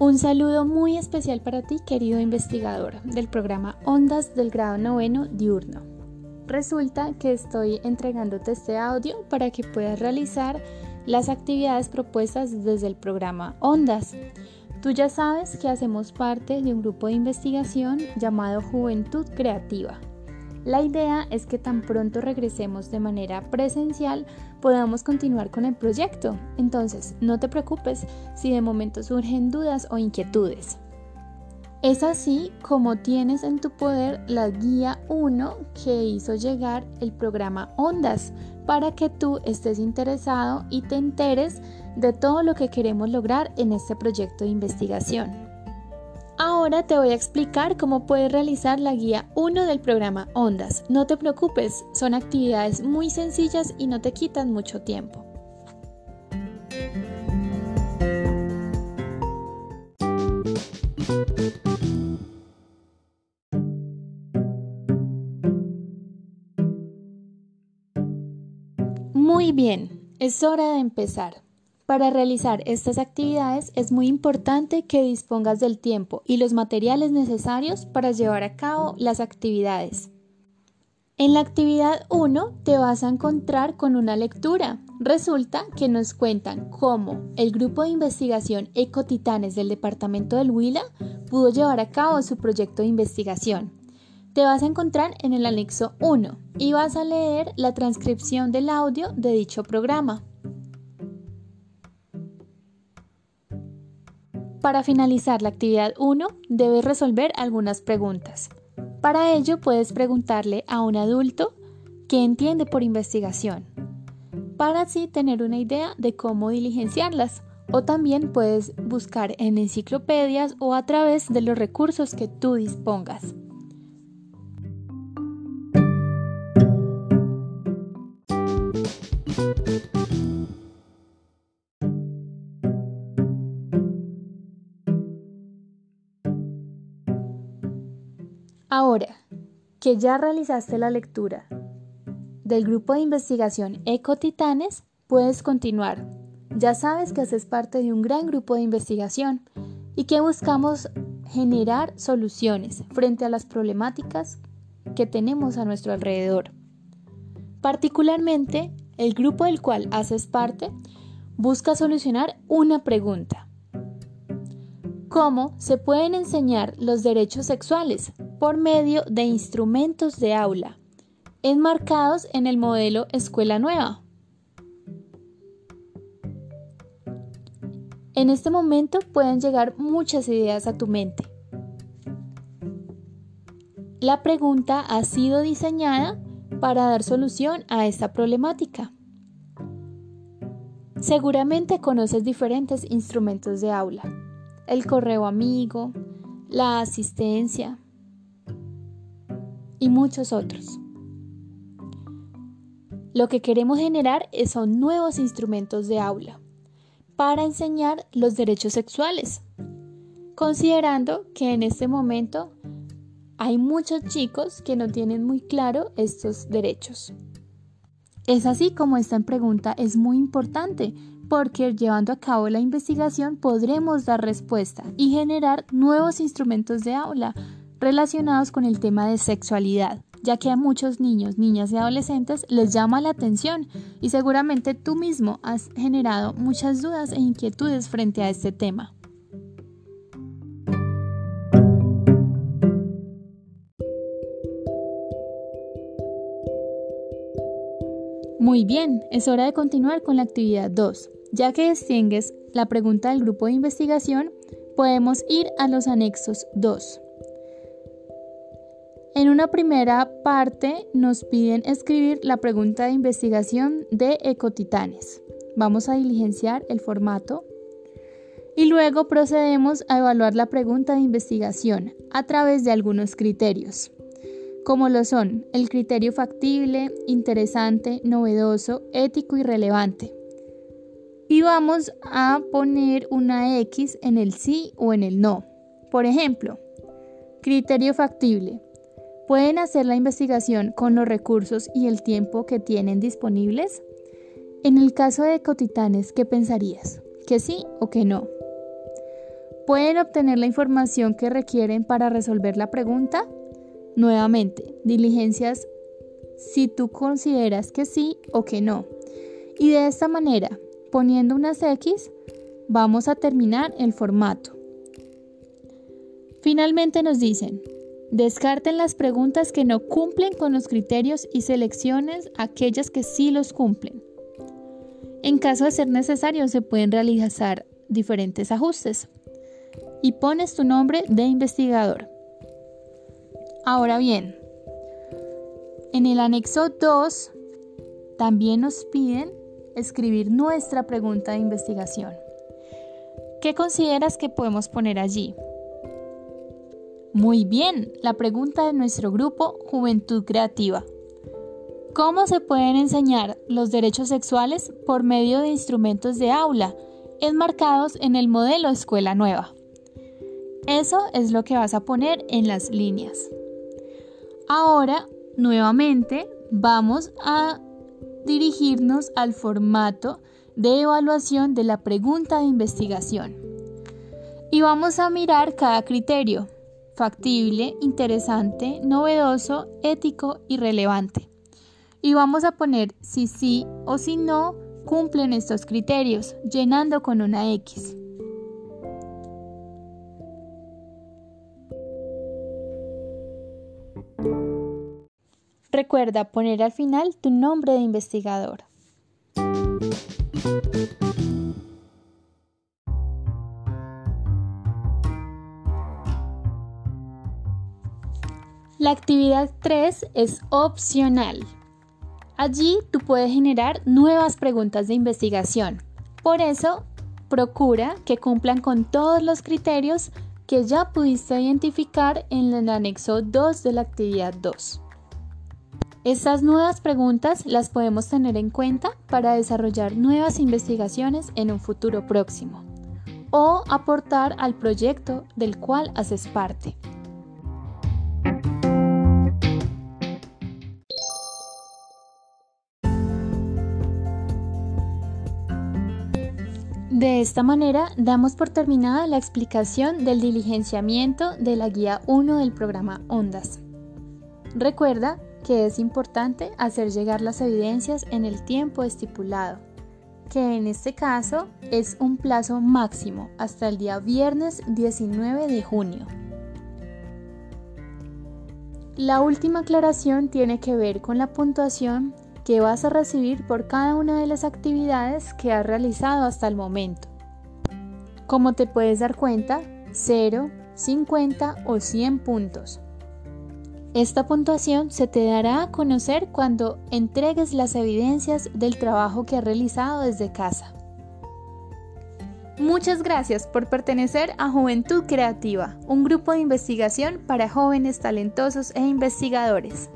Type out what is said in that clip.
Un saludo muy especial para ti, querido investigador del programa Ondas del grado noveno diurno. Resulta que estoy entregándote este audio para que puedas realizar las actividades propuestas desde el programa Ondas. Tú ya sabes que hacemos parte de un grupo de investigación llamado Juventud Creativa. La idea es que tan pronto regresemos de manera presencial podamos continuar con el proyecto. Entonces, no te preocupes si de momento surgen dudas o inquietudes. Es así como tienes en tu poder la guía 1 que hizo llegar el programa Ondas para que tú estés interesado y te enteres de todo lo que queremos lograr en este proyecto de investigación. Ahora te voy a explicar cómo puedes realizar la guía 1 del programa Ondas. No te preocupes, son actividades muy sencillas y no te quitan mucho tiempo. Muy bien, es hora de empezar. Para realizar estas actividades es muy importante que dispongas del tiempo y los materiales necesarios para llevar a cabo las actividades. En la actividad 1 te vas a encontrar con una lectura. Resulta que nos cuentan cómo el grupo de investigación Ecotitanes del departamento del Huila pudo llevar a cabo su proyecto de investigación. Te vas a encontrar en el anexo 1 y vas a leer la transcripción del audio de dicho programa. Para finalizar la actividad 1, debes resolver algunas preguntas. Para ello puedes preguntarle a un adulto qué entiende por investigación, para así tener una idea de cómo diligenciarlas. O también puedes buscar en enciclopedias o a través de los recursos que tú dispongas. Ahora que ya realizaste la lectura del grupo de investigación Ecotitanes, puedes continuar. Ya sabes que haces parte de un gran grupo de investigación y que buscamos generar soluciones frente a las problemáticas que tenemos a nuestro alrededor. Particularmente, el grupo del cual haces parte busca solucionar una pregunta. ¿Cómo se pueden enseñar los derechos sexuales por medio de instrumentos de aula, enmarcados en el modelo Escuela Nueva. En este momento pueden llegar muchas ideas a tu mente. La pregunta ha sido diseñada para dar solución a esta problemática. Seguramente conoces diferentes instrumentos de aula, el correo amigo, la asistencia, y muchos otros. Lo que queremos generar son nuevos instrumentos de aula para enseñar los derechos sexuales, considerando que en este momento hay muchos chicos que no tienen muy claro estos derechos. Es así como esta pregunta es muy importante porque llevando a cabo la investigación podremos dar respuesta y generar nuevos instrumentos de aula relacionados con el tema de sexualidad, ya que a muchos niños, niñas y adolescentes les llama la atención y seguramente tú mismo has generado muchas dudas e inquietudes frente a este tema. Muy bien, es hora de continuar con la actividad 2. Ya que distingues la pregunta del grupo de investigación, podemos ir a los anexos 2. En una primera parte nos piden escribir la pregunta de investigación de ecotitanes. Vamos a diligenciar el formato y luego procedemos a evaluar la pregunta de investigación a través de algunos criterios, como lo son el criterio factible, interesante, novedoso, ético y relevante. Y vamos a poner una X en el sí o en el no. Por ejemplo, criterio factible ¿Pueden hacer la investigación con los recursos y el tiempo que tienen disponibles? En el caso de Ecotitanes, ¿qué pensarías? ¿Que sí o que no? ¿Pueden obtener la información que requieren para resolver la pregunta? Nuevamente, diligencias si tú consideras que sí o que no. Y de esta manera, poniendo unas X, vamos a terminar el formato. Finalmente nos dicen, descarten las preguntas que no cumplen con los criterios y selecciones aquellas que sí los cumplen. En caso de ser necesario, se pueden realizar diferentes ajustes. Y pones tu nombre de investigador. Ahora bien, en el anexo 2 también nos piden escribir nuestra pregunta de investigación. ¿Qué consideras que podemos poner allí? Muy bien, la pregunta de nuestro grupo Juventud Creativa. ¿Cómo se pueden enseñar los derechos sexuales por medio de instrumentos de aula enmarcados en el modelo Escuela Nueva? Eso es lo que vas a poner en las líneas. Ahora, nuevamente, vamos a dirigirnos al formato de evaluación de la pregunta de investigación. Y vamos a mirar cada criterio, factible, interesante, novedoso, ético y relevante y vamos a poner si sí o si no cumplen estos criterios, llenando con una X. Recuerda poner al final tu nombre de investigador. La actividad 3 es opcional. Allí tú puedes generar nuevas preguntas de investigación. Por eso, procura que cumplan con todos los criterios que ya pudiste identificar en el anexo 2 de la actividad 2. Estas nuevas preguntas las podemos tener en cuenta para desarrollar nuevas investigaciones en un futuro próximo o aportar al proyecto del cual haces parte. De esta manera, damos por terminada la explicación del diligenciamiento de la guía 1 del programa Ondas. Recuerda que es importante hacer llegar las evidencias en el tiempo estipulado, que en este caso es un plazo máximo hasta el día viernes 19 de junio. La última aclaración tiene que ver con la puntuación que vas a recibir por cada una de las actividades que has realizado hasta el momento. Como te puedes dar cuenta, 0, 50 o 100 puntos. Esta puntuación se te dará a conocer cuando entregues las evidencias del trabajo que has realizado desde casa. Muchas gracias por pertenecer a Juventud Creativa, un grupo de investigación para jóvenes talentosos e investigadores.